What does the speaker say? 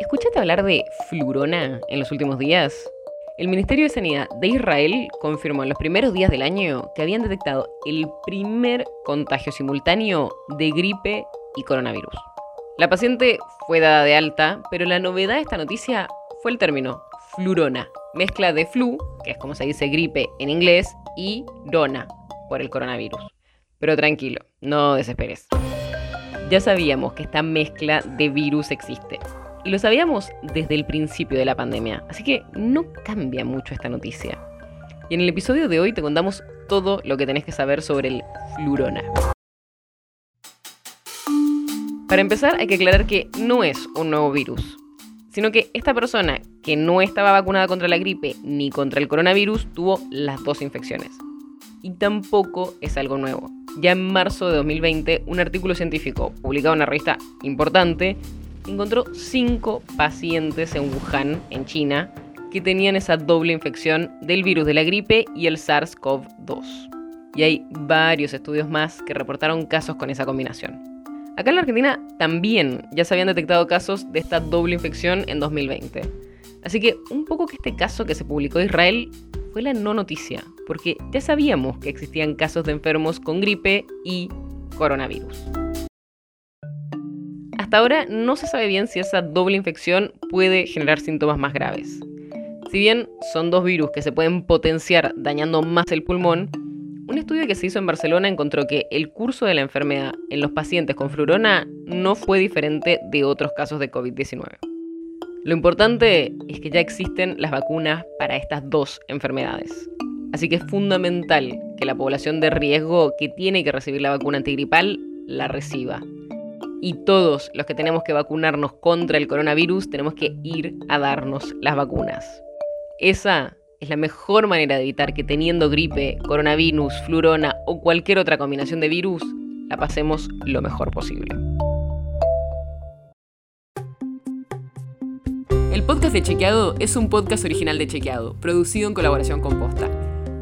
¿Escuchaste hablar de flurona en los últimos días? El Ministerio de Sanidad de Israel confirmó en los primeros días del año que habían detectado el primer contagio simultáneo de gripe y coronavirus. La paciente fue dada de alta, pero la novedad de esta noticia fue el término flurona, mezcla de flu, que es como se dice gripe en inglés, y rona, por el coronavirus. Pero tranquilo, no desesperes. Ya sabíamos que esta mezcla de virus existe. Lo sabíamos desde el principio de la pandemia, así que no cambia mucho esta noticia. Y en el episodio de hoy te contamos todo lo que tenés que saber sobre el flurona. Para empezar, hay que aclarar que no es un nuevo virus, sino que esta persona que no estaba vacunada contra la gripe ni contra el coronavirus tuvo las dos infecciones. Y tampoco es algo nuevo. Ya en marzo de 2020, un artículo científico publicado en una revista importante encontró cinco pacientes en Wuhan, en China, que tenían esa doble infección del virus de la gripe y el SARS-CoV-2. Y hay varios estudios más que reportaron casos con esa combinación. Acá en la Argentina también ya se habían detectado casos de esta doble infección en 2020. Así que un poco que este caso que se publicó en Israel fue la no noticia, porque ya sabíamos que existían casos de enfermos con gripe y coronavirus. Hasta ahora no se sabe bien si esa doble infección puede generar síntomas más graves. Si bien son dos virus que se pueden potenciar dañando más el pulmón, un estudio que se hizo en Barcelona encontró que el curso de la enfermedad en los pacientes con flurona no fue diferente de otros casos de COVID-19. Lo importante es que ya existen las vacunas para estas dos enfermedades. Así que es fundamental que la población de riesgo que tiene que recibir la vacuna antigripal la reciba y todos los que tenemos que vacunarnos contra el coronavirus tenemos que ir a darnos las vacunas. Esa es la mejor manera de evitar que teniendo gripe, coronavirus, flurona o cualquier otra combinación de virus, la pasemos lo mejor posible. El podcast de Chequeado es un podcast original de Chequeado, producido en colaboración con Posta.